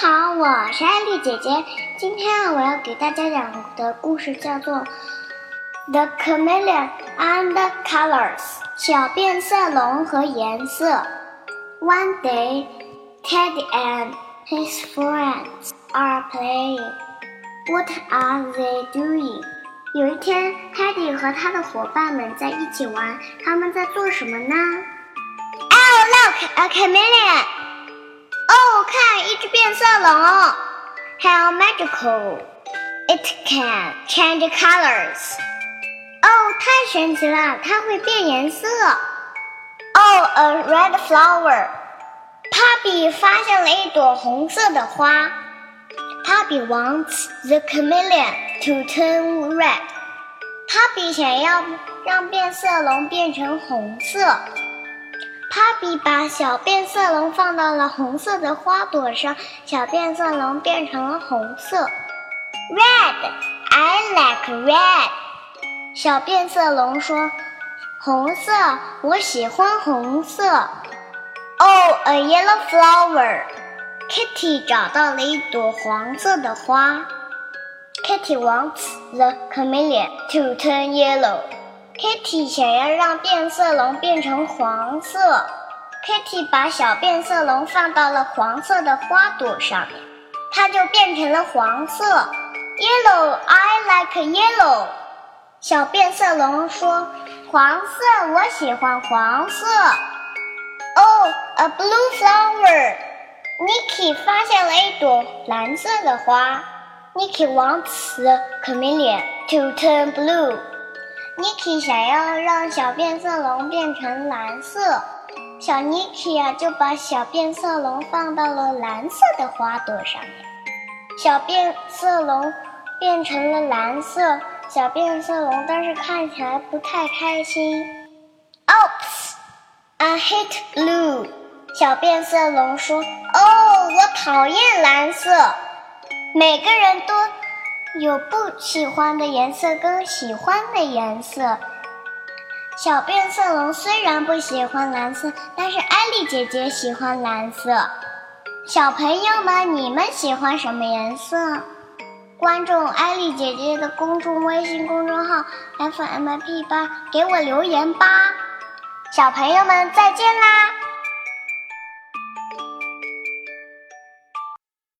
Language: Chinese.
我是艾丽姐姐。今天我要给大家讲的故事叫做《The Chameleon and the Colors》小变色龙和颜色。One day, Teddy and his friends are playing. What are they doing? 有一天，Teddy 和他的伙伴们在一起玩，他们在做什么呢？Oh, look, a chameleon! 哦，看，变色龙。How magical! It can change colors. 哦，太神奇了，它会变颜色。Oh, a red flower. Puppy 发现了一朵红色的花。Puppy wants the chameleon to turn red. Puppy 想要让变色龙变成红色。Puppy 把小变色龙放到了红色的花朵上，小变色龙变成了红色。Red, I like red. 小变色龙说：“红色，我喜欢红色。” Oh, a yellow flower. Kitty 找到了一朵黄色的花。Kitty wants the chameleon to turn yellow. Kitty 想要让变色龙变成黄色。Kitty 把小变色龙放到了黄色的花朵上面，它就变成了黄色。Yellow, I like yellow. 小变色龙说：“黄色，我喜欢黄色。” Oh, a blue flower. Nicky 发现了一朵蓝色的花。Nicky wants the chameleon to turn blue. Niki 想要让小变色龙变成蓝色，小 Niki 啊就把小变色龙放到了蓝色的花朵上面。小变色龙变成了蓝色，小变色龙但是看起来不太开心。Oops, I hate blue. 小变色龙说：“哦，我讨厌蓝色。”每个人都有不喜欢的颜色跟喜欢的颜色。小变色龙虽然不喜欢蓝色，但是艾丽姐姐喜欢蓝色。小朋友们，你们喜欢什么颜色？关注艾丽姐姐的公众微信公众号 FMP 八，给我留言吧。小朋友们，再见啦！